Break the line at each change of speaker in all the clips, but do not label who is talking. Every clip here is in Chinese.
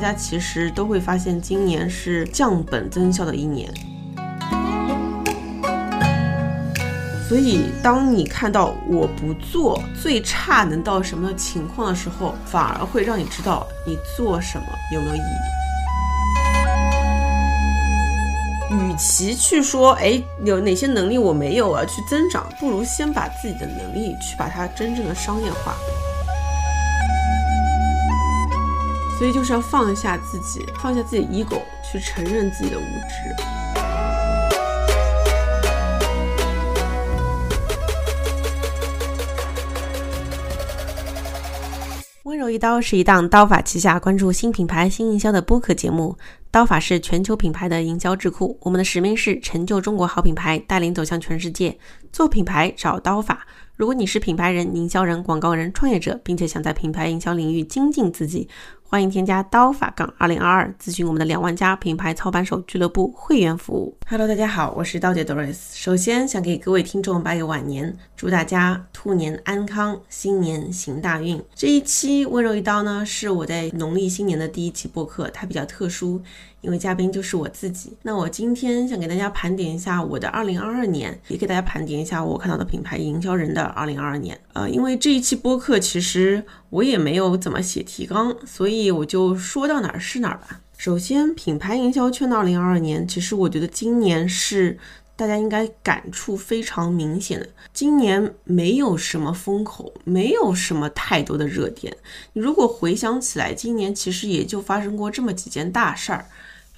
大家其实都会发现，今年是降本增效的一年。所以，当你看到我不做最差能到什么情况的时候，反而会让你知道你做什么有没有意义。与其去说，哎，有哪些能力我没有啊，去增长，不如先把自己的能力去把它真正的商业化。所以，就是要放下自己，放下自己 ego，去承认自己的无知。温柔一刀是一档刀法旗下关注新品牌新营销的播客节目。刀法是全球品牌的营销智库，我们的使命是成就中国好品牌，带领走向全世界。做品牌找刀法。如果你是品牌人、营销人、广告人、创业者，并且想在品牌营销领域精进自己。欢迎添加刀法杠二零二二，咨询我们的两万家品牌操盘手俱乐部会员服务。Hello，大家好，我是刀姐 Doris。首先想给各位听众拜个晚年，祝大家兔年安康，新年行大运。这一期温柔一刀呢，是我在农历新年的第一期播客，它比较特殊。因为嘉宾就是我自己，那我今天想给大家盘点一下我的二零二二年，也给大家盘点一下我看到的品牌营销人的二零二二年。呃，因为这一期播客其实我也没有怎么写提纲，所以我就说到哪儿是哪儿吧。首先，品牌营销圈的二零二二年，其实我觉得今年是大家应该感触非常明显的。今年没有什么风口，没有什么太多的热点。你如果回想起来，今年其实也就发生过这么几件大事儿。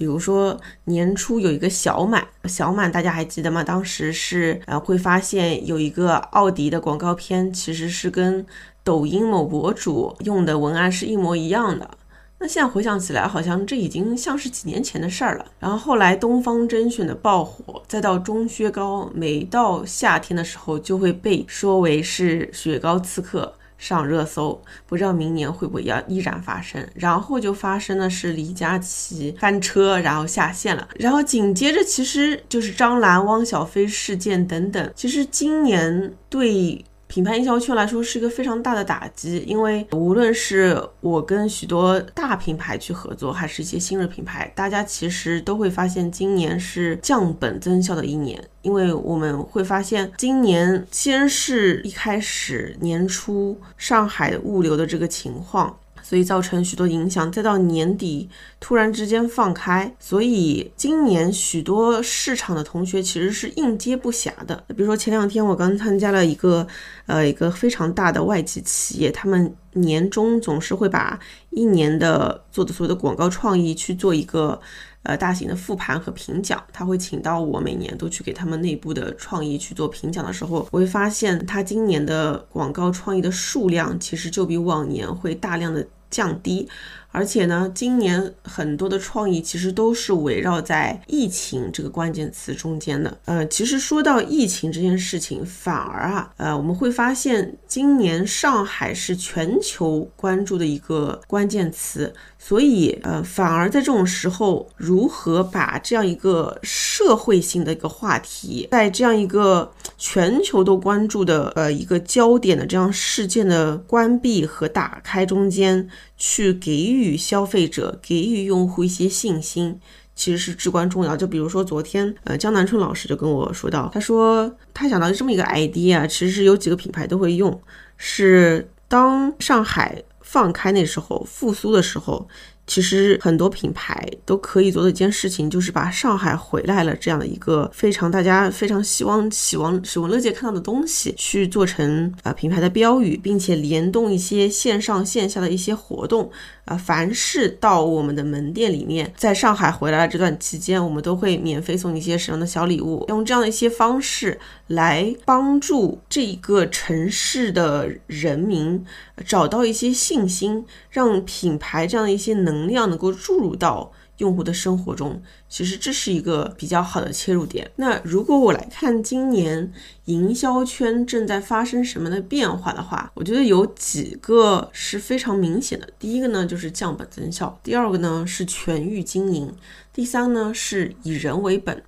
比如说年初有一个小满，小满大家还记得吗？当时是呃会发现有一个奥迪的广告片，其实是跟抖音某博主用的文案是一模一样的。那现在回想起来，好像这已经像是几年前的事儿了。然后后来东方甄选的爆火，再到钟薛高，每到夏天的时候就会被说为是雪糕刺客。上热搜，不知道明年会不会要依然发生。然后就发生的是李佳琦翻车，然后下线了。然后紧接着其实就是张兰、汪小菲事件等等。其实今年对。品牌营销圈来说是一个非常大的打击，因为无论是我跟许多大品牌去合作，还是一些新锐品牌，大家其实都会发现今年是降本增效的一年，因为我们会发现今年先是一开始年初上海物流的这个情况。所以造成许多影响，再到年底突然之间放开，所以今年许多市场的同学其实是应接不暇的。比如说前两天我刚参加了一个，呃，一个非常大的外企企业，他们年终总是会把一年的做的所有的广告创意去做一个。呃，大型的复盘和评奖，他会请到我每年都去给他们内部的创意去做评奖的时候，我会发现他今年的广告创意的数量其实就比往年会大量的降低。而且呢，今年很多的创意其实都是围绕在疫情这个关键词中间的。呃，其实说到疫情这件事情，反而啊，呃，我们会发现今年上海是全球关注的一个关键词。所以，呃，反而在这种时候，如何把这样一个社会性的一个话题，在这样一个全球都关注的呃一个焦点的这样事件的关闭和打开中间，去给予消费者、给予用户一些信心，其实是至关重要。就比如说昨天，呃，江南春老师就跟我说到，他说他想到这么一个 idea，其实有几个品牌都会用，是当上海。放开那时候复苏的时候，其实很多品牌都可以做的一件事情，就是把上海回来了这样的一个非常大家非常希望、希望喜闻乐见看到的东西，去做成啊品牌的标语，并且联动一些线上线下的一些活动。啊，凡是到我们的门店里面，在上海回来的这段期间，我们都会免费送一些什么的小礼物，用这样的一些方式来帮助这个城市的人民找到一些信心，让品牌这样的一些能量能够注入到。用户的生活中，其实这是一个比较好的切入点。那如果我来看今年营销圈正在发生什么的变化的话，我觉得有几个是非常明显的。第一个呢就是降本增效，第二个呢是全域经营，第三呢是以人为本，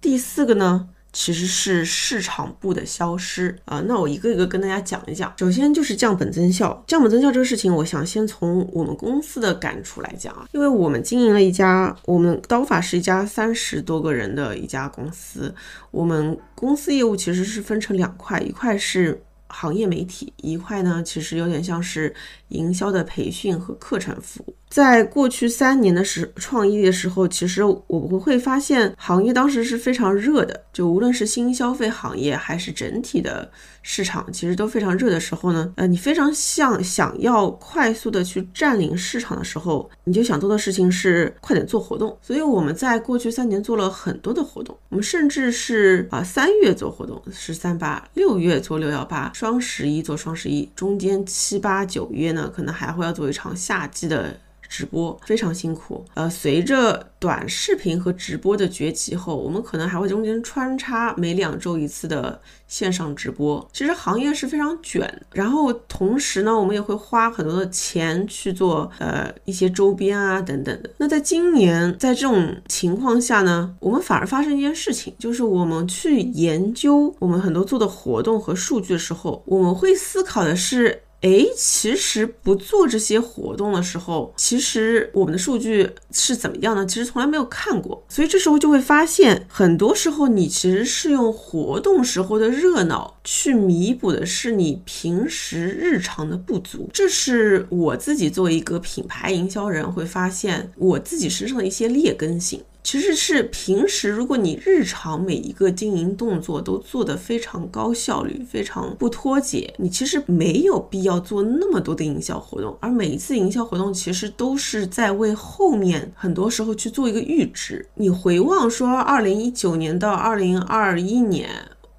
第四个呢其实是市场部的消失啊。那我一个一个跟大家讲一讲。首先就是降本增效，降本增效这个事情，我想先从我们公司的感触来讲啊，因为我们经营了一家，我们刀法是一家三十多个人的一家公司，我们公司业务其实是分成两块，一块是。行业媒体一块呢，其实有点像是营销的培训和课程服务。在过去三年的时创业的时候，其实我们会发现行业当时是非常热的，就无论是新消费行业还是整体的市场，其实都非常热的时候呢，呃，你非常想想要快速的去占领市场的时候，你就想做的事情是快点做活动。所以我们在过去三年做了很多的活动，我们甚至是啊三月做活动是三八，六月做六幺八，双十一做双十一，中间七八九月呢，可能还会要做一场夏季的。直播非常辛苦，呃，随着短视频和直播的崛起后，我们可能还会中间穿插每两周一次的线上直播。其实行业是非常卷，然后同时呢，我们也会花很多的钱去做呃一些周边啊等等的。那在今年在这种情况下呢，我们反而发生一件事情，就是我们去研究我们很多做的活动和数据的时候，我们会思考的是。哎，其实不做这些活动的时候，其实我们的数据是怎么样呢？其实从来没有看过，所以这时候就会发现，很多时候你其实是用活动时候的热闹去弥补的是你平时日常的不足。这是我自己作为一个品牌营销人会发现我自己身上的一些劣根性。其实是平时，如果你日常每一个经营动作都做得非常高效率、非常不脱节，你其实没有必要做那么多的营销活动。而每一次营销活动，其实都是在为后面很多时候去做一个预支。你回望说，二零一九年到二零二一年，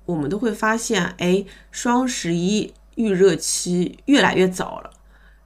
我们都会发现，哎，双十一预热期越来越早了。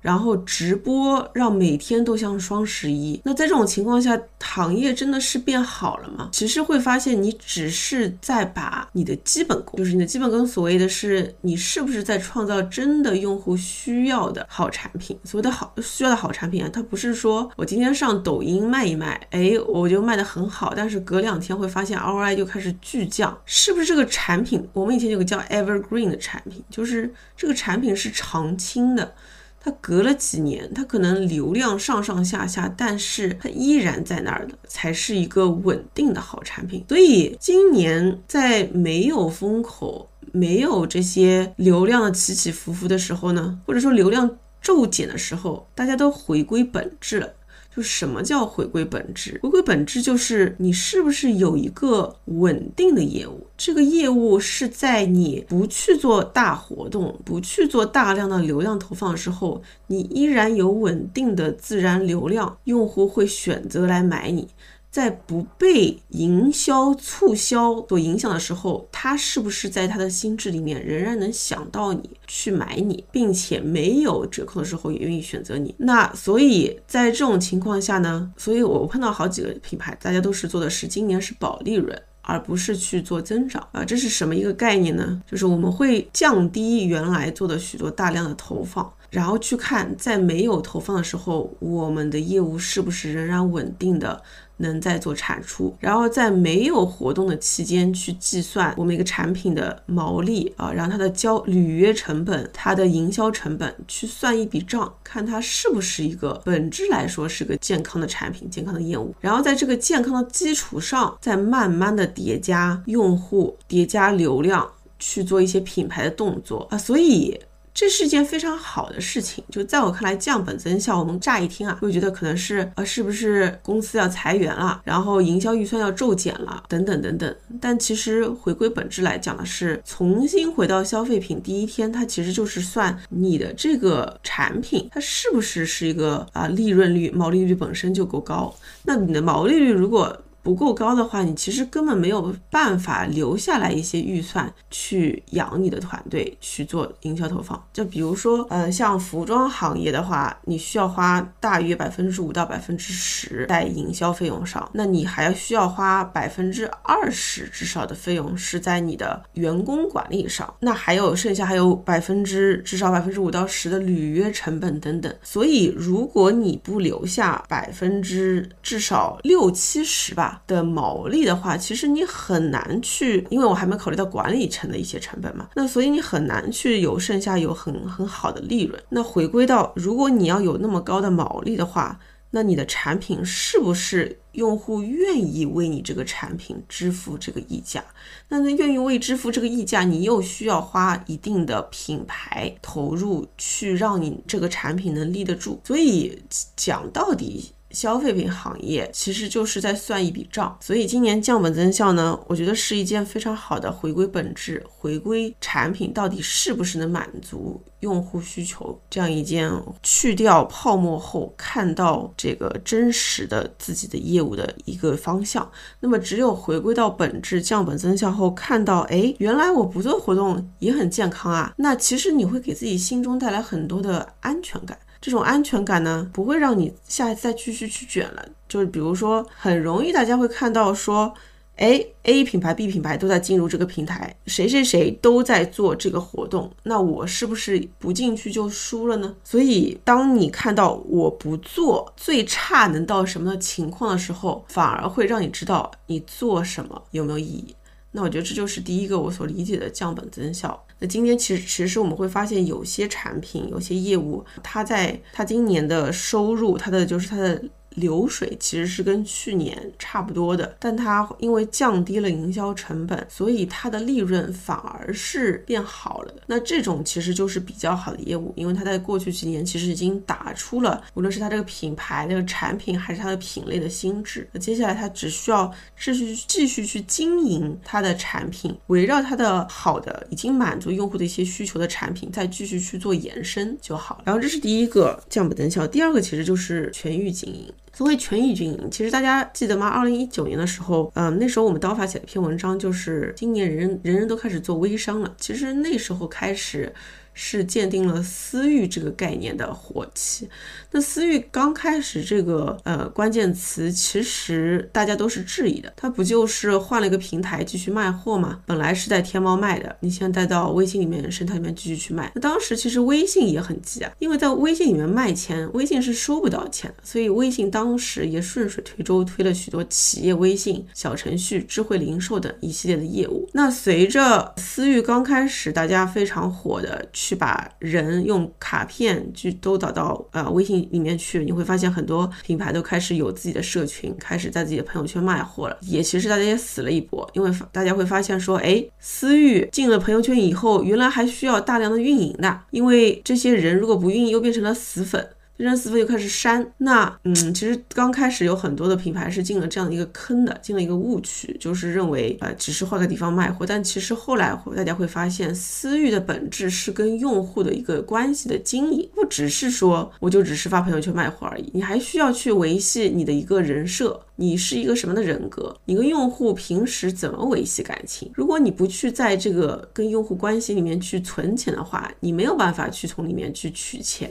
然后直播让每天都像双十一，那在这种情况下，行业真的是变好了吗？其实会发现，你只是在把你的基本功，就是你的基本功，所谓的是你是不是在创造真的用户需要的好产品。所谓的好需要的好产品啊，它不是说我今天上抖音卖一卖，哎，我就卖的很好，但是隔两天会发现 ROI 就开始巨降，是不是这个产品？我们以前有个叫 Evergreen 的产品，就是这个产品是常青的。它隔了几年，它可能流量上上下下，但是它依然在那儿的，才是一个稳定的好产品。所以今年在没有风口、没有这些流量起起伏伏的时候呢，或者说流量骤减的时候，大家都回归本质了。什么叫回归本质？回归本质就是你是不是有一个稳定的业务？这个业务是在你不去做大活动、不去做大量的流量投放的时候，你依然有稳定的自然流量，用户会选择来买你。在不被营销促销所影响的时候，他是不是在他的心智里面仍然能想到你去买你，并且没有折扣的时候也愿意选择你？那所以在这种情况下呢，所以我碰到好几个品牌，大家都是做的是今年是保利润，而不是去做增长啊。这是什么一个概念呢？就是我们会降低原来做的许多大量的投放，然后去看在没有投放的时候，我们的业务是不是仍然稳定的。能在做产出，然后在没有活动的期间去计算我们一个产品的毛利啊，然后它的交履约成本、它的营销成本，去算一笔账，看它是不是一个本质来说是个健康的产品、健康的业务。然后在这个健康的基础上，再慢慢的叠加用户、叠加流量，去做一些品牌的动作啊，所以。这是一件非常好的事情，就在我看来，降本增效。我们乍一听啊，会觉得可能是呃，是不是公司要裁员了，然后营销预算要骤减了，等等等等。但其实回归本质来讲的是，重新回到消费品第一天，它其实就是算你的这个产品，它是不是是一个啊利润率、毛利率本身就够高。那你的毛利率如果不够高的话，你其实根本没有办法留下来一些预算去养你的团队去做营销投放。就比如说，呃，像服装行业的话，你需要花大约百分之五到百分之十在营销费用上，那你还需要花百分之二十至少的费用是在你的员工管理上，那还有剩下还有百分之至少百分之五到十的履约成本等等。所以，如果你不留下百分之至少六七十吧。的毛利的话，其实你很难去，因为我还没考虑到管理层的一些成本嘛，那所以你很难去有剩下有很很好的利润。那回归到，如果你要有那么高的毛利的话，那你的产品是不是用户愿意为你这个产品支付这个溢价？那那愿意为支付这个溢价，你又需要花一定的品牌投入去让你这个产品能立得住。所以讲到底。消费品行业其实就是在算一笔账，所以今年降本增效呢，我觉得是一件非常好的回归本质、回归产品到底是不是能满足用户需求这样一件去掉泡沫后看到这个真实的自己的业务的一个方向。那么只有回归到本质、降本增效后，看到哎，原来我不做活动也很健康啊，那其实你会给自己心中带来很多的安全感。这种安全感呢，不会让你下一次再继续去卷了。就是比如说，很容易大家会看到说，哎，A 品牌、B 品牌都在进入这个平台，谁谁谁都在做这个活动，那我是不是不进去就输了呢？所以，当你看到我不做最差能到什么的情况的时候，反而会让你知道你做什么有没有意义。那我觉得这就是第一个我所理解的降本增效。那今天其实其实我们会发现，有些产品、有些业务，它在它今年的收入，它的就是它的。流水其实是跟去年差不多的，但它因为降低了营销成本，所以它的利润反而是变好了的。那这种其实就是比较好的业务，因为它在过去几年其实已经打出了，无论是它这个品牌、这个产品，还是它的品类的心智。那接下来它只需要继续继续去经营它的产品，围绕它的好的、已经满足用户的一些需求的产品，再继续去做延伸就好。然后这是第一个降本增效，第二个其实就是全域经营。所谓权益经营，其实大家记得吗？二零一九年的时候，嗯，那时候我们刀法写了一篇文章，就是今年人人人都开始做微商了。其实那时候开始。是鉴定了私域这个概念的火起。那私域刚开始这个呃关键词，其实大家都是质疑的。它不就是换了一个平台继续卖货吗？本来是在天猫卖的，你现在带到微信里面生态里面继续去卖。那当时其实微信也很急啊，因为在微信里面卖钱，微信是收不到钱的，所以微信当时也顺水推舟推了许多企业微信、小程序、智慧零售等一系列的业务。那随着私域刚开始大家非常火的。去去把人用卡片去都导到呃微信里面去，你会发现很多品牌都开始有自己的社群，开始在自己的朋友圈卖货了。也其实大家也死了一波，因为大家会发现说，哎，私域进了朋友圈以后，原来还需要大量的运营的，因为这些人如果不运营，又变成了死粉。人死粉又开始删，那嗯，其实刚开始有很多的品牌是进了这样的一个坑的，进了一个误区，就是认为呃只是换个地方卖货，但其实后来大家会发现，私域的本质是跟用户的一个关系的经营，不只是说我就只是发朋友圈卖货而已，你还需要去维系你的一个人设。你是一个什么的人格？你跟用户平时怎么维系感情？如果你不去在这个跟用户关系里面去存钱的话，你没有办法去从里面去取钱。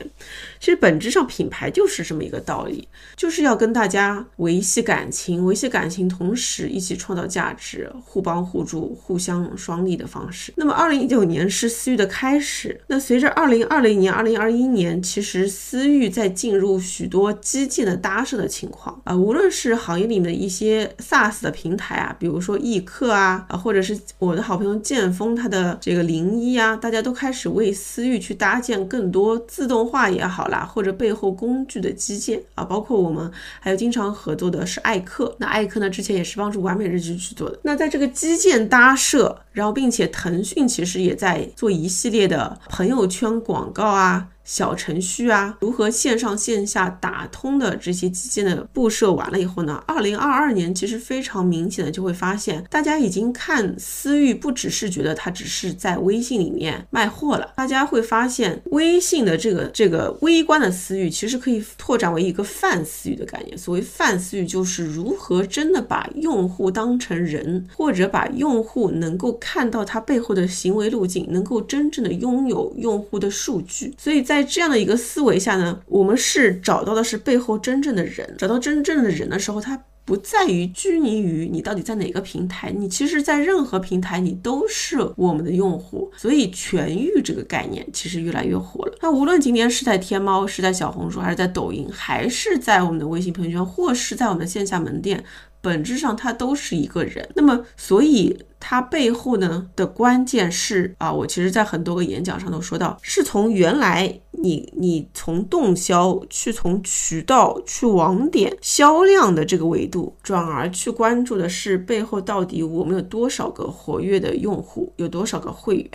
其实本质上品牌就是这么一个道理，就是要跟大家维系感情，维系感情，同时一起创造价值，互帮互助，互相双利的方式。那么二零一九年是私域的开始，那随着二零二零年、二零二一年，其实私域在进入许多基建的搭设的情况啊，无论是行。里面的一些 SaaS 的平台啊，比如说易客啊，啊，或者是我的好朋友剑锋，它的这个零一啊，大家都开始为私域去搭建更多自动化也好啦，或者背后工具的基建啊，包括我们还有经常合作的是艾克，那艾克呢之前也是帮助完美日记去做的。那在这个基建搭设，然后并且腾讯其实也在做一系列的朋友圈广告啊。小程序啊，如何线上线下打通的这些基建的布设完了以后呢？二零二二年其实非常明显的就会发现，大家已经看私域不只是觉得它只是在微信里面卖货了，大家会发现微信的这个这个微观的私域其实可以拓展为一个泛私域的概念。所谓泛私域，就是如何真的把用户当成人，或者把用户能够看到他背后的行为路径，能够真正的拥有用户的数据。所以在在这样的一个思维下呢，我们是找到的是背后真正的人，找到真正的人的时候，他不在于拘泥于你到底在哪个平台，你其实，在任何平台你都是我们的用户，所以全域这个概念其实越来越火了。那无论今天是在天猫，是在小红书，还是在抖音，还是在我们的微信朋友圈，或是在我们的线下门店。本质上它都是一个人。那么，所以。它背后呢的关键是啊，我其实，在很多个演讲上都说到，是从原来你你从动销去从渠道去网点销量的这个维度，转而去关注的是背后到底我们有多少个活跃的用户，有多少个会员。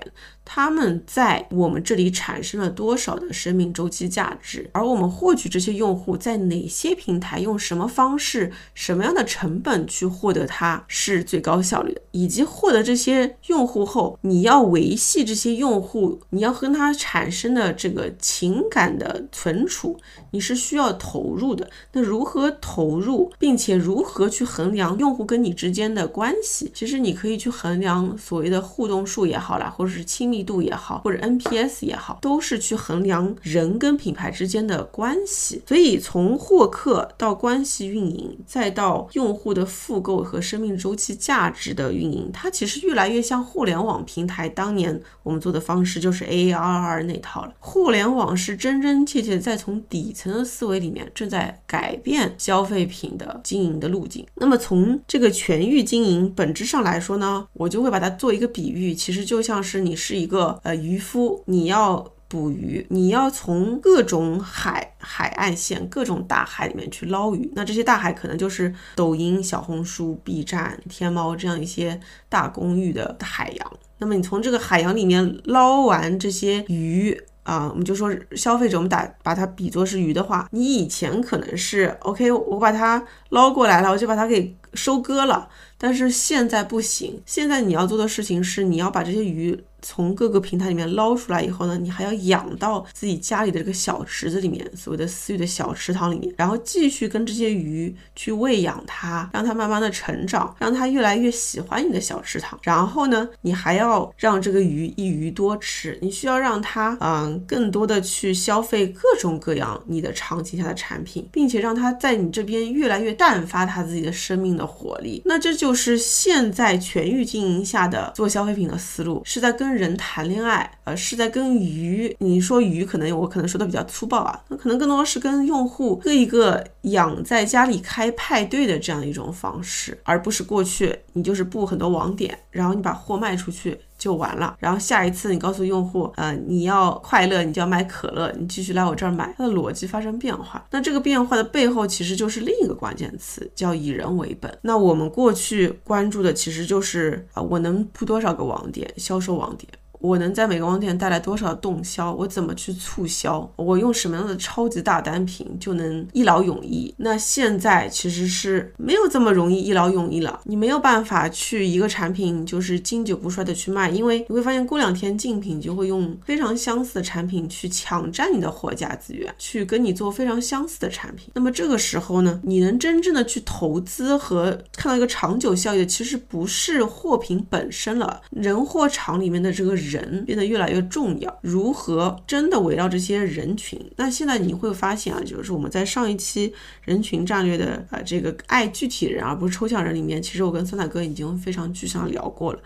他们在我们这里产生了多少的生命周期价值？而我们获取这些用户在哪些平台，用什么方式、什么样的成本去获得它是最高效率的？以及获得这些用户后，你要维系这些用户，你要跟他产生的这个情感的存储，你是需要投入的。那如何投入，并且如何去衡量用户跟你之间的关系？其实你可以去衡量所谓的互动数也好啦，或者是亲。密度也好，或者 NPS 也好，都是去衡量人跟品牌之间的关系。所以从获客到关系运营，再到用户的复购和生命周期价值的运营，它它其实越来越像互联网平台当年我们做的方式，就是 AAR 那套了。互联网是真真切切在从底层的思维里面正在改变消费品的经营的路径。那么从这个全域经营本质上来说呢，我就会把它做一个比喻，其实就像是你是。一个呃渔夫，你要捕鱼，你要从各种海海岸线、各种大海里面去捞鱼。那这些大海可能就是抖音、小红书、B 站、天猫这样一些大公寓的海洋。那么你从这个海洋里面捞完这些鱼啊，我们就说消费者，我们打把它比作是鱼的话，你以前可能是 OK，我把它捞过来了，我就把它给收割了。但是现在不行，现在你要做的事情是，你要把这些鱼。从各个平台里面捞出来以后呢，你还要养到自己家里的这个小池子里面，所谓的私域的小池塘里面，然后继续跟这些鱼去喂养它，让它慢慢的成长，让它越来越喜欢你的小池塘。然后呢，你还要让这个鱼一鱼多吃，你需要让它嗯更多的去消费各种各样你的场景下的产品，并且让它在你这边越来越淡发它自己的生命的活力。那这就是现在全域经营下的做消费品的思路，是在跟。人谈恋爱，呃，是在跟鱼。你说鱼，可能我可能说的比较粗暴啊，那可能更多是跟用户各一个养在家里开派对的这样一种方式，而不是过去你就是布很多网点，然后你把货卖出去。就完了，然后下一次你告诉用户，呃，你要快乐，你就要买可乐，你继续来我这儿买，它的逻辑发生变化。那这个变化的背后，其实就是另一个关键词，叫以人为本。那我们过去关注的其实就是啊，我能铺多少个网点，销售网点。我能在每个网点带来多少动销？我怎么去促销？我用什么样的超级大单品就能一劳永逸？那现在其实是没有这么容易一劳永逸了。你没有办法去一个产品就是经久不衰的去卖，因为你会发现过两天竞品就会用非常相似的产品去抢占你的货架资源，去跟你做非常相似的产品。那么这个时候呢，你能真正的去投资和看到一个长久效益的，其实不是货品本身了，人货场里面的这个人。人变得越来越重要，如何真的围绕这些人群？那现在你会发现啊，就是我们在上一期人群战略的啊这个爱具体人而不是抽象人里面，其实我跟酸奶哥已经非常具象聊过了。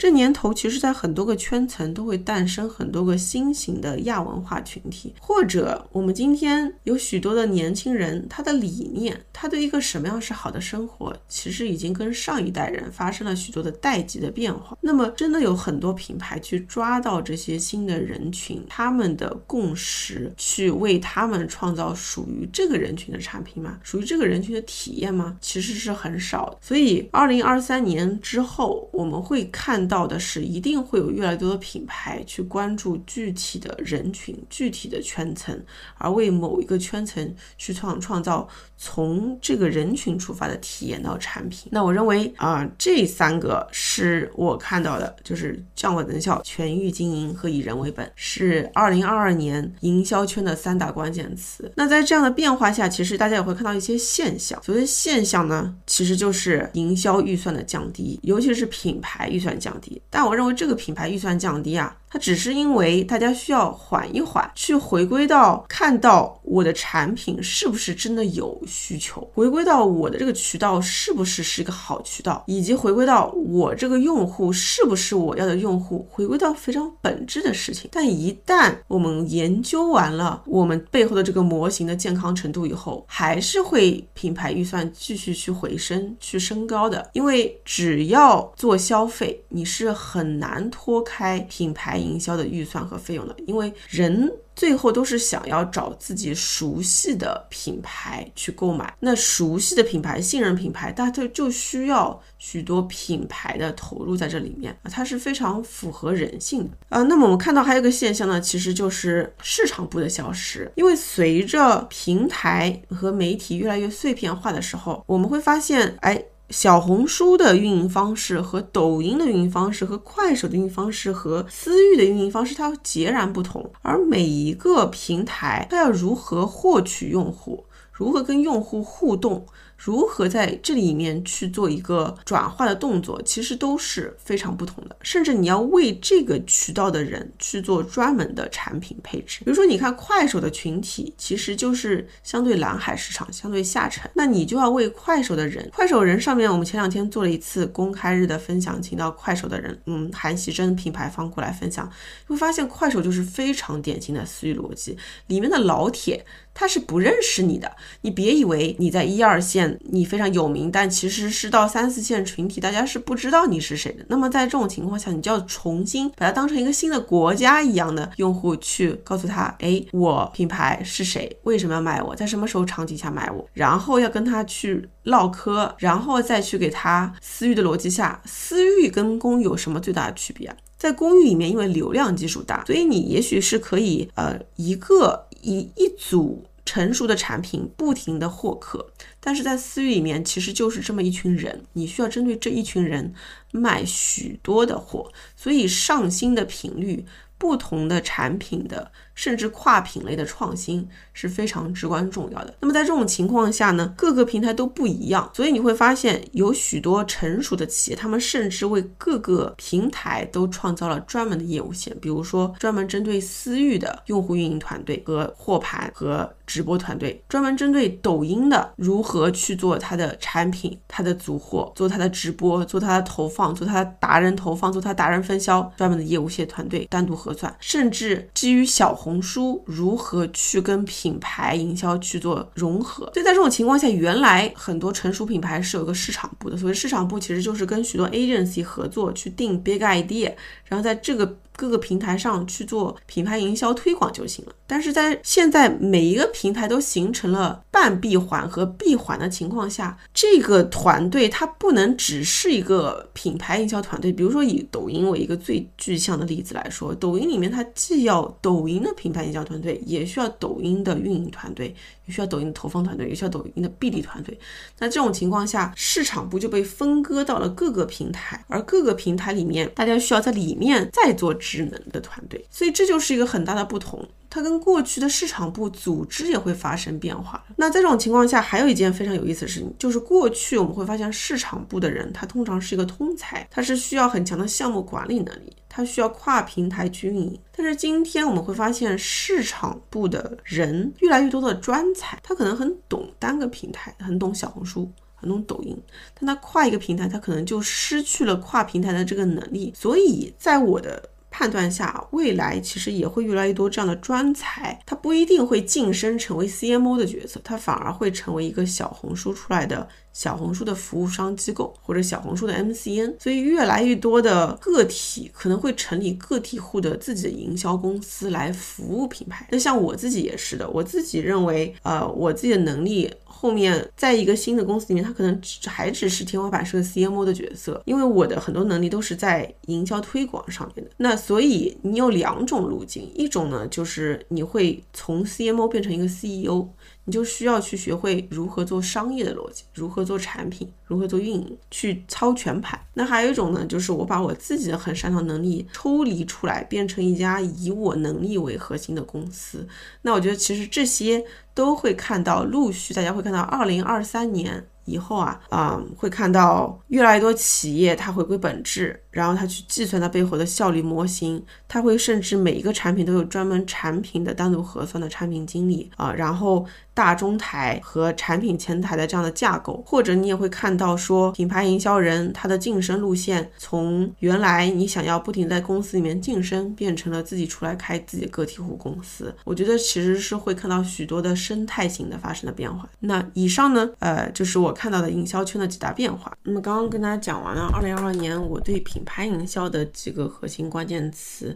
这年头，其实，在很多个圈层都会诞生很多个新型的亚文化群体，或者我们今天有许多的年轻人，他的理念，他对一个什么样是好的生活，其实已经跟上一代人发生了许多的代际的变化。那么，真的有很多品牌去抓到这些新的人群，他们的共识，去为他们创造属于这个人群的产品吗？属于这个人群的体验吗？其实是很少。所以，二零二三年之后，我们会看。到的是，一定会有越来越多的品牌去关注具体的人群、具体的圈层，而为某一个圈层去创创造从这个人群出发的体验到产品。那我认为啊，这三个是我看到的，就是降本增效、全域经营和以人为本，是二零二二年营销圈的三大关键词。那在这样的变化下，其实大家也会看到一些现象。所谓现象呢，其实就是营销预算的降低，尤其是品牌预算降。但我认为这个品牌预算降低啊，它只是因为大家需要缓一缓，去回归到看到我的产品是不是真的有需求，回归到我的这个渠道是不是是一个好渠道，以及回归到我这个用户是不是我要的用户，回归到非常本质的事情。但一旦我们研究完了我们背后的这个模型的健康程度以后，还是会品牌预算继续去回升、去升高的，因为只要做消费，你是很难脱开品牌营销的预算和费用的，因为人。最后都是想要找自己熟悉的品牌去购买，那熟悉的品牌、信任品牌，大家就就需要许多品牌的投入在这里面啊，它是非常符合人性的啊。那么我们看到还有一个现象呢，其实就是市场部的消失，因为随着平台和媒体越来越碎片化的时候，我们会发现，哎。小红书的运营方式和抖音的运营方式和快手的运营方式和私域的运营方式，它截然不同。而每一个平台，它要如何获取用户，如何跟用户互动？如何在这里面去做一个转化的动作，其实都是非常不同的。甚至你要为这个渠道的人去做专门的产品配置。比如说，你看快手的群体其实就是相对蓝海市场，相对下沉，那你就要为快手的人，快手人上面，我们前两天做了一次公开日的分享，请到快手的人，嗯，韩喜珍品牌方过来分享，会发现快手就是非常典型的私域逻辑，里面的老铁。他是不认识你的，你别以为你在一二线你非常有名，但其实是到三四线群体，大家是不知道你是谁的。那么在这种情况下，你就要重新把它当成一个新的国家一样的用户去告诉他，哎，我品牌是谁，为什么要买我，在什么时候场景下买我，然后要跟他去唠嗑，然后再去给他私域的逻辑下，私域跟公域有什么最大的区别啊？在公域里面，因为流量基数大，所以你也许是可以呃一个。一一组成熟的产品不停的获客，但是在私域里面其实就是这么一群人，你需要针对这一群人卖许多的货，所以上新的频率。不同的产品的，甚至跨品类的创新是非常至关重要的。那么在这种情况下呢，各个平台都不一样，所以你会发现有许多成熟的企业，他们甚至为各个平台都创造了专门的业务线，比如说专门针对私域的用户运营团队和货盘和直播团队，专门针对抖音的如何去做它的产品、它的组货、做它的直播、做它的投放、做它的达人投放、做它达人分销，专门的业务线团队单独。核算，甚至基于小红红书如何去跟品牌营销去做融合，所以在这种情况下，原来很多成熟品牌是有个市场部的，所谓市场部其实就是跟许多 agency 合作去定 big idea，然后在这个。各个平台上去做品牌营销推广就行了，但是在现在每一个平台都形成了半闭环和闭环的情况下，这个团队它不能只是一个品牌营销团队。比如说以抖音为一个最具象的例子来说，抖音里面它既要抖音的品牌营销团队，也需要抖音的运营团队。需要抖音的投放团队，也需要抖音的 BD 团队。那这种情况下，市场部就被分割到了各个平台，而各个平台里面，大家需要在里面再做智能的团队。所以这就是一个很大的不同。它跟过去的市场部组织也会发生变化。那在这种情况下，还有一件非常有意思的事情，就是过去我们会发现市场部的人，他通常是一个通才，他是需要很强的项目管理能力，它需要跨平台去运营。但是今天我们会发现，市场部的人越来越多的专才，他可能很懂单个平台，很懂小红书，很懂抖音，但他跨一个平台，他可能就失去了跨平台的这个能力。所以在我的。判断下，未来其实也会越来越多这样的专才，他不一定会晋升成为 CMO 的角色，他反而会成为一个小红书出来的小红书的服务商机构或者小红书的 MCN。所以，越来越多的个体可能会成立个体户的自己的营销公司来服务品牌。那像我自己也是的，我自己认为，呃，我自己的能力。后面在一个新的公司里面，他可能只还只是天花板是个 CMO 的角色，因为我的很多能力都是在营销推广上面的。那所以你有两种路径，一种呢就是你会从 CMO 变成一个 CEO。你就需要去学会如何做商业的逻辑，如何做产品，如何做运营，去操全盘。那还有一种呢，就是我把我自己的很擅长能力抽离出来，变成一家以我能力为核心的公司。那我觉得其实这些都会看到，陆续大家会看到，二零二三年。以后啊，啊，会看到越来越多企业它回归本质，然后它去计算它背后的效率模型，它会甚至每一个产品都有专门产品的单独核算的产品经理啊，然后。大中台和产品前台的这样的架构，或者你也会看到说，品牌营销人他的晋升路线，从原来你想要不停在公司里面晋升，变成了自己出来开自己个体户公司。我觉得其实是会看到许多的生态型的发生的变化。那以上呢，呃，就是我看到的营销圈的几大变化。那么刚刚跟大家讲完了二零二二年我对品牌营销的几个核心关键词，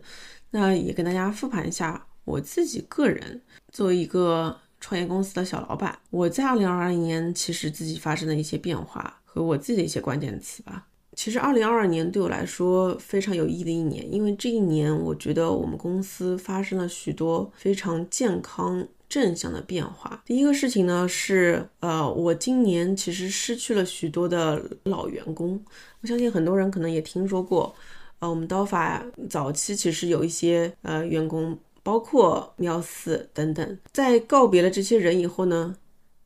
那也跟大家复盘一下我自己个人作为一个。创业公司的小老板，我在二零二二年其实自己发生的一些变化和我自己的一些关键词吧。其实二零二二年对我来说非常有意义的一年，因为这一年我觉得我们公司发生了许多非常健康正向的变化。第一个事情呢是，呃，我今年其实失去了许多的老员工。我相信很多人可能也听说过，呃，我们刀法早期其实有一些呃员工。包括喵四等等，在告别了这些人以后呢，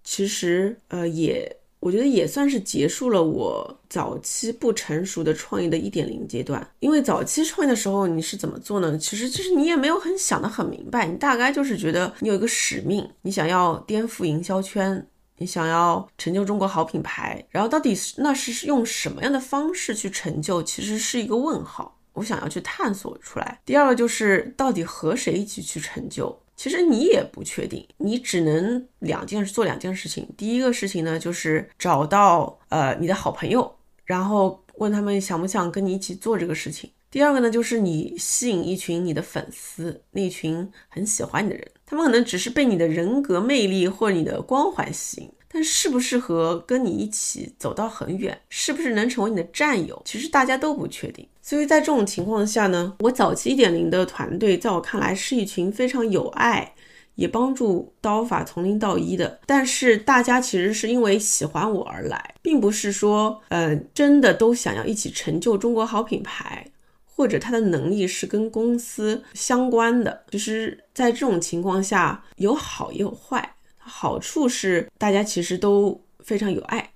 其实呃也，我觉得也算是结束了我早期不成熟的创业的一点零阶段。因为早期创业的时候你是怎么做呢？其实就是你也没有很想得很明白，你大概就是觉得你有一个使命，你想要颠覆营销圈，你想要成就中国好品牌，然后到底是那是用什么样的方式去成就，其实是一个问号。我想要去探索出来。第二个就是到底和谁一起去成就，其实你也不确定，你只能两件事做两件事情。第一个事情呢，就是找到呃你的好朋友，然后问他们想不想跟你一起做这个事情。第二个呢，就是你吸引一群你的粉丝，那群很喜欢你的人，他们可能只是被你的人格魅力或你的光环吸引。但适不适合跟你一起走到很远，是不是能成为你的战友，其实大家都不确定。所以在这种情况下呢，我早期一点零的团队，在我看来是一群非常有爱，也帮助刀法从零到一的。但是大家其实是因为喜欢我而来，并不是说，呃，真的都想要一起成就中国好品牌，或者他的能力是跟公司相关的。其实，在这种情况下，有好也有坏。好处是大家其实都非常有爱，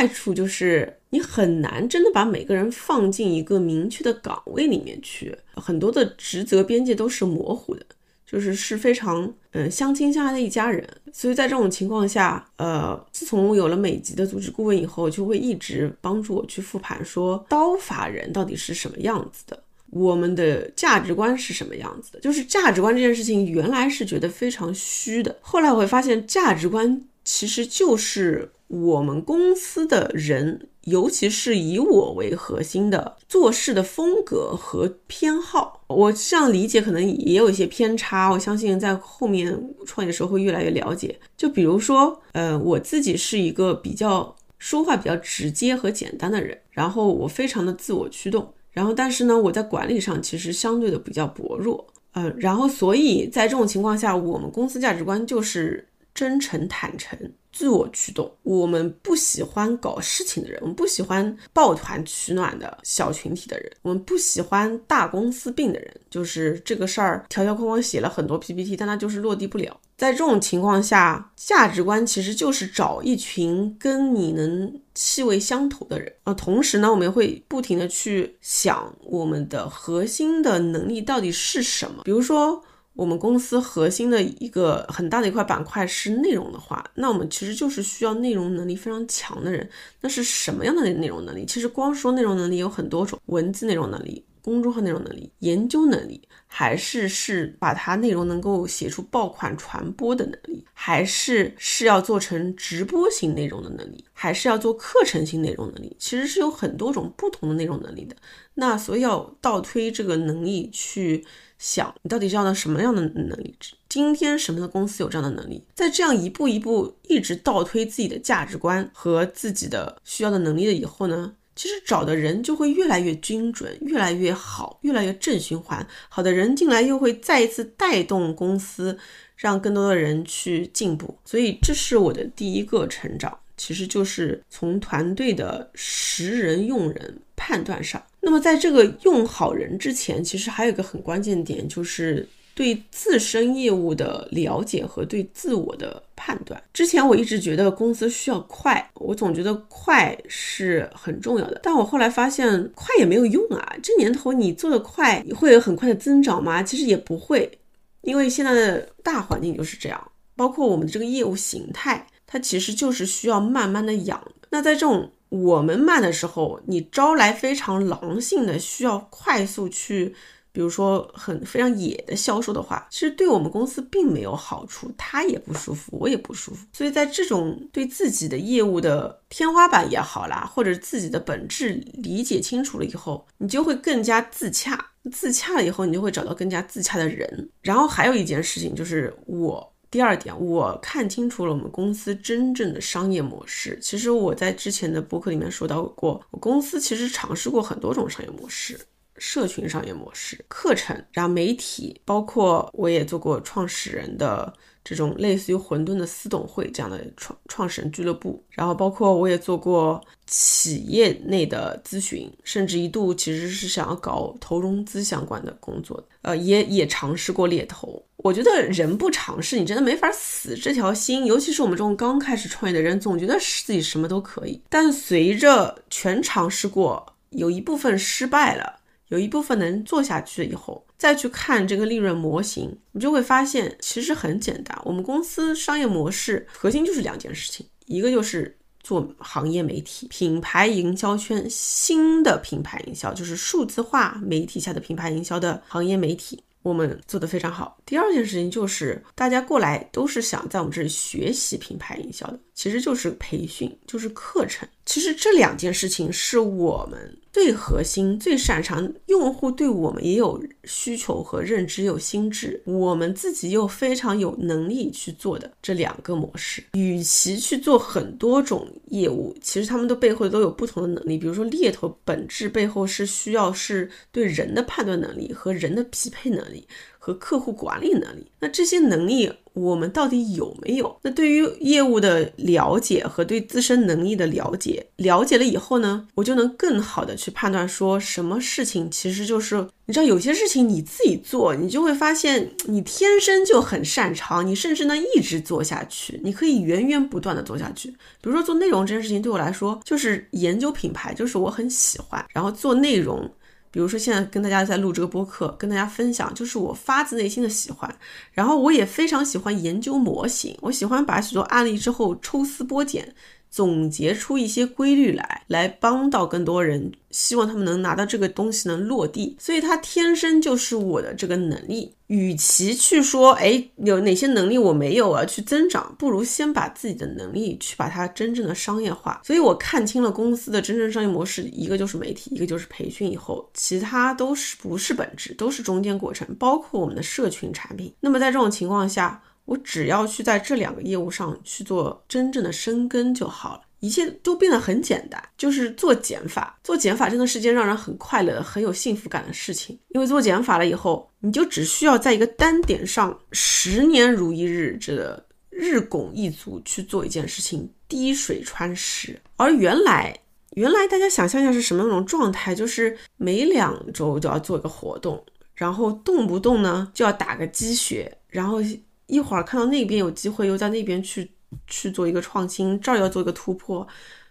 坏处就是你很难真的把每个人放进一个明确的岗位里面去，很多的职责边界都是模糊的，就是是非常嗯相亲相爱的一家人。所以在这种情况下，呃，自从有了美籍的组织顾问以后，就会一直帮助我去复盘，说刀法人到底是什么样子的。我们的价值观是什么样子的？就是价值观这件事情，原来是觉得非常虚的。后来我会发现，价值观其实就是我们公司的人，尤其是以我为核心的做事的风格和偏好。我这样理解可能也有一些偏差。我相信在后面创业的时候会越来越了解。就比如说，呃，我自己是一个比较说话比较直接和简单的人，然后我非常的自我驱动。然后，但是呢，我在管理上其实相对的比较薄弱，嗯，然后所以在这种情况下，我们公司价值观就是真诚、坦诚、自我驱动。我们不喜欢搞事情的人，我们不喜欢抱团取暖的小群体的人，我们不喜欢大公司病的人，就是这个事儿条条框框写了很多 PPT，但它就是落地不了。在这种情况下，价值观其实就是找一群跟你能气味相投的人啊。同时呢，我们会不停的去想我们的核心的能力到底是什么。比如说，我们公司核心的一个很大的一块板块是内容的话，那我们其实就是需要内容能力非常强的人。那是什么样的内容能力？其实光说内容能力有很多种，文字内容能力。公众号内容能力、研究能力，还是是把它内容能够写出爆款传播的能力，还是是要做成直播型内容的能力，还是要做课程型内容能力？其实是有很多种不同的内容能力的。那所以要倒推这个能力去想，你到底是要的什么样的能力值？今天什么样的公司有这样的能力？在这样一步一步一直倒推自己的价值观和自己的需要的能力了以后呢？其实找的人就会越来越精准，越来越好，越来越正循环。好的人进来又会再一次带动公司，让更多的人去进步。所以这是我的第一个成长，其实就是从团队的识人用人判断上。那么在这个用好人之前，其实还有一个很关键点，就是对自身业务的了解和对自我的判断。之前我一直觉得公司需要快，我总觉得快是很重要的。但我后来发现，快也没有用啊。这年头你做的快，会有很快的增长吗？其实也不会，因为现在的大环境就是这样。包括我们的这个业务形态，它其实就是需要慢慢的养。那在这种我们慢的时候，你招来非常狼性的，需要快速去。比如说很非常野的销售的话，其实对我们公司并没有好处，他也不舒服，我也不舒服。所以在这种对自己的业务的天花板也好啦，或者自己的本质理解清楚了以后，你就会更加自洽。自洽了以后，你就会找到更加自洽的人。然后还有一件事情就是我第二点，我看清楚了我们公司真正的商业模式。其实我在之前的播客里面说到过，我公司其实尝试过很多种商业模式。社群商业模式、课程，然后媒体，包括我也做过创始人的这种类似于混沌的私董会这样的创创始人俱乐部，然后包括我也做过企业内的咨询，甚至一度其实是想要搞投融资相关的工作，呃，也也尝试过猎头。我觉得人不尝试，你真的没法死这条心。尤其是我们这种刚开始创业的人，总觉得自己什么都可以，但随着全尝试过，有一部分失败了。有一部分能做下去以后，再去看这个利润模型，你就会发现其实很简单。我们公司商业模式核心就是两件事情，一个就是做行业媒体、品牌营销圈新的品牌营销，就是数字化媒体下的品牌营销的行业媒体。我们做得非常好。第二件事情就是，大家过来都是想在我们这里学习品牌营销的，其实就是培训，就是课程。其实这两件事情是我们最核心、最擅长，用户对我们也有需求和认知，有心智，我们自己又非常有能力去做的这两个模式。与其去做很多种业务，其实他们的背后都有不同的能力。比如说猎头本质背后是需要是对人的判断能力和人的匹配能力。和客户管理能力，那这些能力我们到底有没有？那对于业务的了解和对自身能力的了解，了解了以后呢，我就能更好的去判断说什么事情其实就是，你知道有些事情你自己做，你就会发现你天生就很擅长，你甚至能一直做下去，你可以源源不断的做下去。比如说做内容这件事情对我来说，就是研究品牌，就是我很喜欢，然后做内容。比如说，现在跟大家在录这个播客，跟大家分享，就是我发自内心的喜欢。然后我也非常喜欢研究模型，我喜欢把许多案例之后抽丝剥茧。总结出一些规律来，来帮到更多人，希望他们能拿到这个东西能落地，所以它天生就是我的这个能力。与其去说，哎，有哪些能力我没有啊，去增长，不如先把自己的能力去把它真正的商业化。所以我看清了公司的真正商业模式，一个就是媒体，一个就是培训，以后其他都是不是本质，都是中间过程，包括我们的社群产品。那么在这种情况下。我只要去在这两个业务上去做真正的深耕就好了，一切都变得很简单，就是做减法。做减法真的是件让人很快乐、很有幸福感的事情。因为做减法了以后，你就只需要在一个单点上十年如一日，这日拱一卒去做一件事情，滴水穿石。而原来，原来大家想象一下是什么那种状态，就是每两周就要做一个活动，然后动不动呢就要打个鸡血，然后。一会儿看到那边有机会，又在那边去去做一个创新，这儿要做一个突破，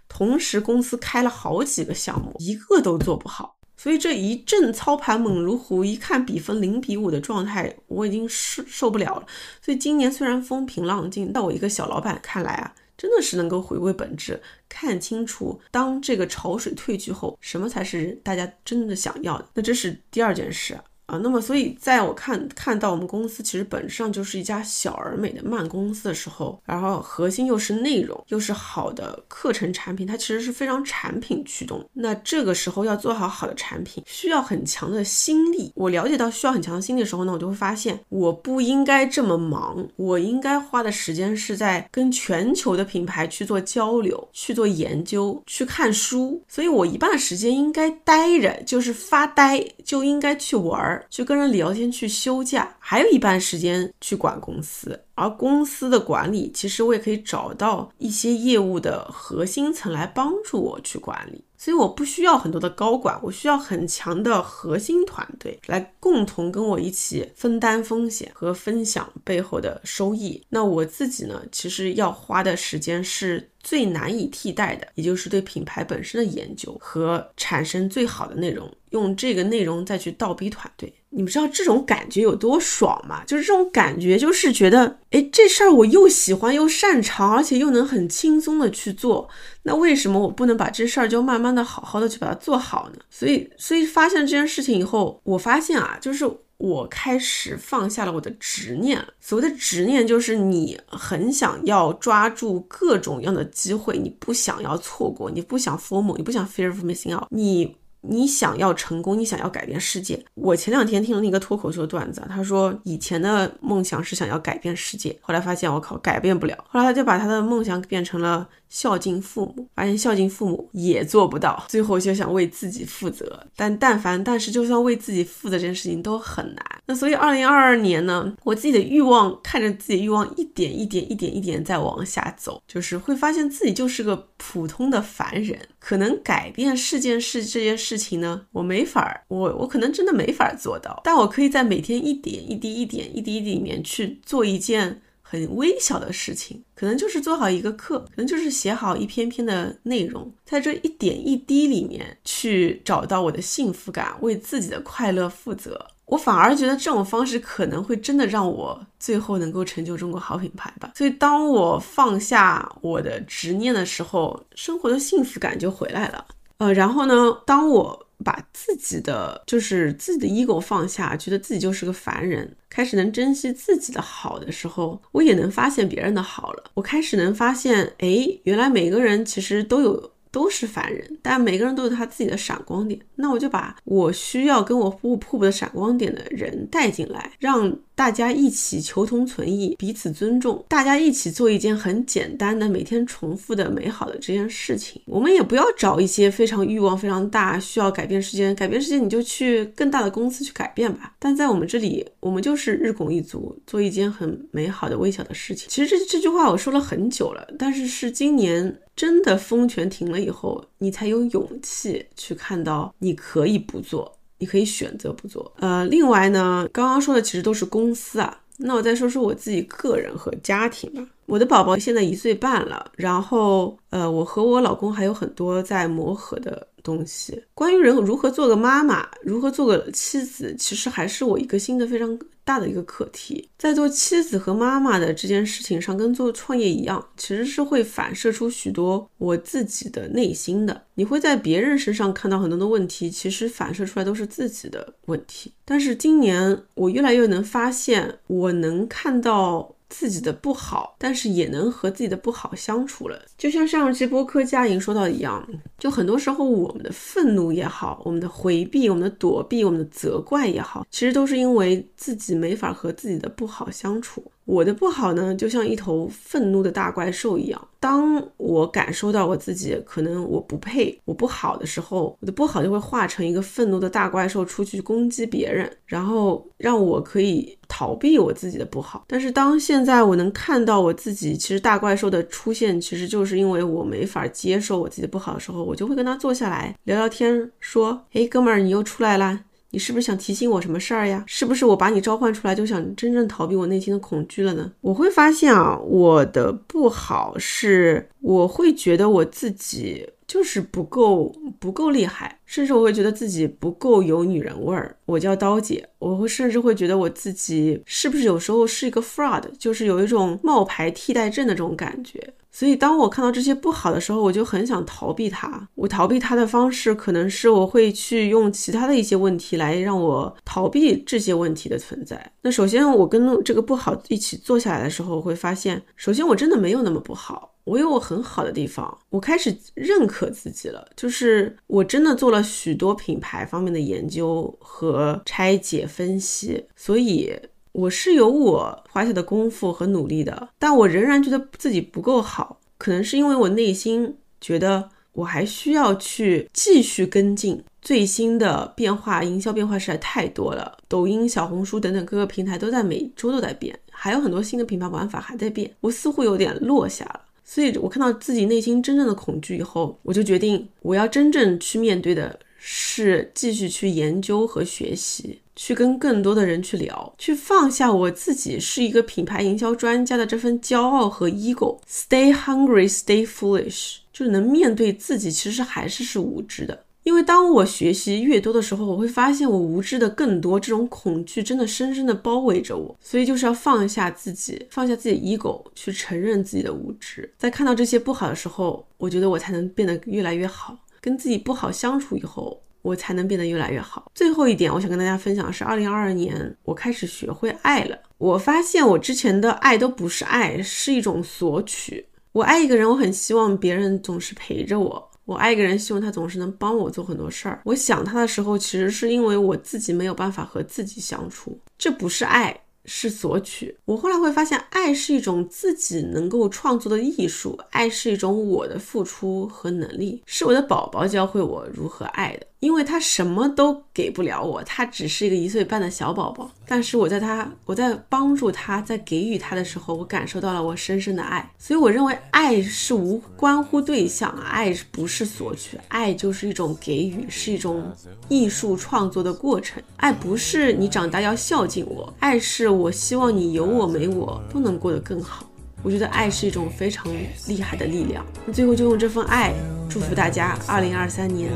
同时公司开了好几个项目，一个都做不好，所以这一阵操盘猛如虎，一看比分零比五的状态，我已经受受不了了。所以今年虽然风平浪静，但我一个小老板看来啊，真的是能够回归本质，看清楚当这个潮水退去后，什么才是大家真的想要的。那这是第二件事。啊，那么所以在我看看到我们公司其实本质上就是一家小而美的慢公司的时候，然后核心又是内容，又是好的课程产品，它其实是非常产品驱动。那这个时候要做好好的产品，需要很强的心力。我了解到需要很强的心力的时候呢，我就会发现我不应该这么忙，我应该花的时间是在跟全球的品牌去做交流、去做研究、去看书。所以我一半的时间应该待着，就是发呆，就应该去玩儿。去跟人聊天，去休假，还有一半时间去管公司。而公司的管理，其实我也可以找到一些业务的核心层来帮助我去管理。所以我不需要很多的高管，我需要很强的核心团队来共同跟我一起分担风险和分享背后的收益。那我自己呢，其实要花的时间是。最难以替代的，也就是对品牌本身的研究和产生最好的内容，用这个内容再去倒逼团队。你们知道这种感觉有多爽吗？就是这种感觉，就是觉得，哎，这事儿我又喜欢又擅长，而且又能很轻松的去做。那为什么我不能把这事儿就慢慢的好好的去把它做好呢？所以，所以发现这件事情以后，我发现啊，就是。我开始放下了我的执念。所谓的执念，就是你很想要抓住各种样的机会，你不想要错过，你不想 formal，你不想 fear of missing out，你。你想要成功，你想要改变世界。我前两天听了那个脱口秀段子，他说以前的梦想是想要改变世界，后来发现我靠改变不了，后来他就把他的梦想变成了孝敬父母，发现孝敬父母也做不到，最后就想为自己负责。但但凡但是就算为自己负责这件事情都很难。那所以二零二二年呢，我自己的欲望看着自己欲望一点一点一点一点在往下走，就是会发现自己就是个普通的凡人，可能改变世件事这件事。情呢，我没法，我我可能真的没法做到，但我可以在每天一点一滴、一点一滴一滴里面去做一件很微小的事情，可能就是做好一个课，可能就是写好一篇篇的内容，在这一点一滴里面去找到我的幸福感，为自己的快乐负责。我反而觉得这种方式可能会真的让我最后能够成就中国好品牌吧。所以当我放下我的执念的时候，生活的幸福感就回来了。呃，然后呢？当我把自己的就是自己的 ego 放下，觉得自己就是个凡人，开始能珍惜自己的好的时候，我也能发现别人的好了。我开始能发现，哎，原来每个人其实都有。都是凡人，但每个人都有他自己的闪光点。那我就把我需要跟我互互补的闪光点的人带进来，让大家一起求同存异，彼此尊重，大家一起做一件很简单的、每天重复的美好的这件事情。我们也不要找一些非常欲望非常大、需要改变世界、改变世界你就去更大的公司去改变吧。但在我们这里，我们就是日拱一卒，做一件很美好的、微小的事情。其实这这句话我说了很久了，但是是今年。真的风权停了以后，你才有勇气去看到你可以不做，你可以选择不做。呃，另外呢，刚刚说的其实都是公司啊，那我再说说我自己个人和家庭吧。我的宝宝现在一岁半了，然后呃，我和我老公还有很多在磨合的。东西关于人如何做个妈妈，如何做个妻子，其实还是我一个新的非常大的一个课题。在做妻子和妈妈的这件事情上，跟做创业一样，其实是会反射出许多我自己的内心的。你会在别人身上看到很多的问题，其实反射出来都是自己的问题。但是今年我越来越能发现，我能看到。自己的不好，但是也能和自己的不好相处了。就像上期播客佳莹说到一样，就很多时候我们的愤怒也好，我们的回避、我们的躲避、我们的责怪也好，其实都是因为自己没法和自己的不好相处。我的不好呢，就像一头愤怒的大怪兽一样。当我感受到我自己可能我不配、我不好的时候，我的不好就会化成一个愤怒的大怪兽出去攻击别人，然后让我可以逃避我自己的不好。但是当现在我能看到我自己，其实大怪兽的出现，其实就是因为我没法接受我自己的不好的时候，我就会跟他坐下来聊聊天，说：“哎，哥们儿，你又出来啦。”你是不是想提醒我什么事儿呀？是不是我把你召唤出来就想真正逃避我内心的恐惧了呢？我会发现啊，我的不好是，我会觉得我自己就是不够不够厉害，甚至我会觉得自己不够有女人味儿。我叫刀姐，我会甚至会觉得我自己是不是有时候是一个 fraud，就是有一种冒牌替代症的这种感觉。所以，当我看到这些不好的时候，我就很想逃避它。我逃避它的方式，可能是我会去用其他的一些问题来让我逃避这些问题的存在。那首先，我跟这个不好一起坐下来的时候，我会发现，首先我真的没有那么不好，我有我很好的地方。我开始认可自己了，就是我真的做了许多品牌方面的研究和拆解分析，所以。我是有我花下的功夫和努力的，但我仍然觉得自己不够好，可能是因为我内心觉得我还需要去继续跟进最新的变化，营销变化实在太多了，抖音、小红书等等各个平台都在每周都在变，还有很多新的品牌玩法还在变，我似乎有点落下了。所以我看到自己内心真正的恐惧以后，我就决定我要真正去面对的是继续去研究和学习，去跟更多的人去聊，去放下我自己是一个品牌营销专家的这份骄傲和 ego，stay hungry，stay foolish，就是能面对自己，其实还是是无知的。因为当我学习越多的时候，我会发现我无知的更多，这种恐惧真的深深的包围着我。所以就是要放下自己，放下自己的 ego，去承认自己的无知。在看到这些不好的时候，我觉得我才能变得越来越好。跟自己不好相处以后，我才能变得越来越好。最后一点，我想跟大家分享的是，二零二二年我开始学会爱了。我发现我之前的爱都不是爱，是一种索取。我爱一个人，我很希望别人总是陪着我。我爱一个人，希望他总是能帮我做很多事儿。我想他的时候，其实是因为我自己没有办法和自己相处，这不是爱。是索取。我后来会发现，爱是一种自己能够创作的艺术，爱是一种我的付出和能力，是我的宝宝教会我如何爱的。因为他什么都给不了我，他只是一个一岁半的小宝宝。但是我在他，我在帮助他，在给予他的时候，我感受到了我深深的爱。所以我认为，爱是无关乎对象，爱不是索取，爱就是一种给予，是一种艺术创作的过程。爱不是你长大要孝敬我，爱是我希望你有我没我都能过得更好。我觉得爱是一种非常厉害的力量。那最后就用这份爱祝福大家，二零二三年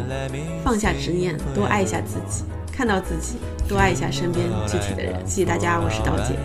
放下执念，多爱一下自己，看到自己，多爱一下身边具体的人。谢谢大家，我是刀姐。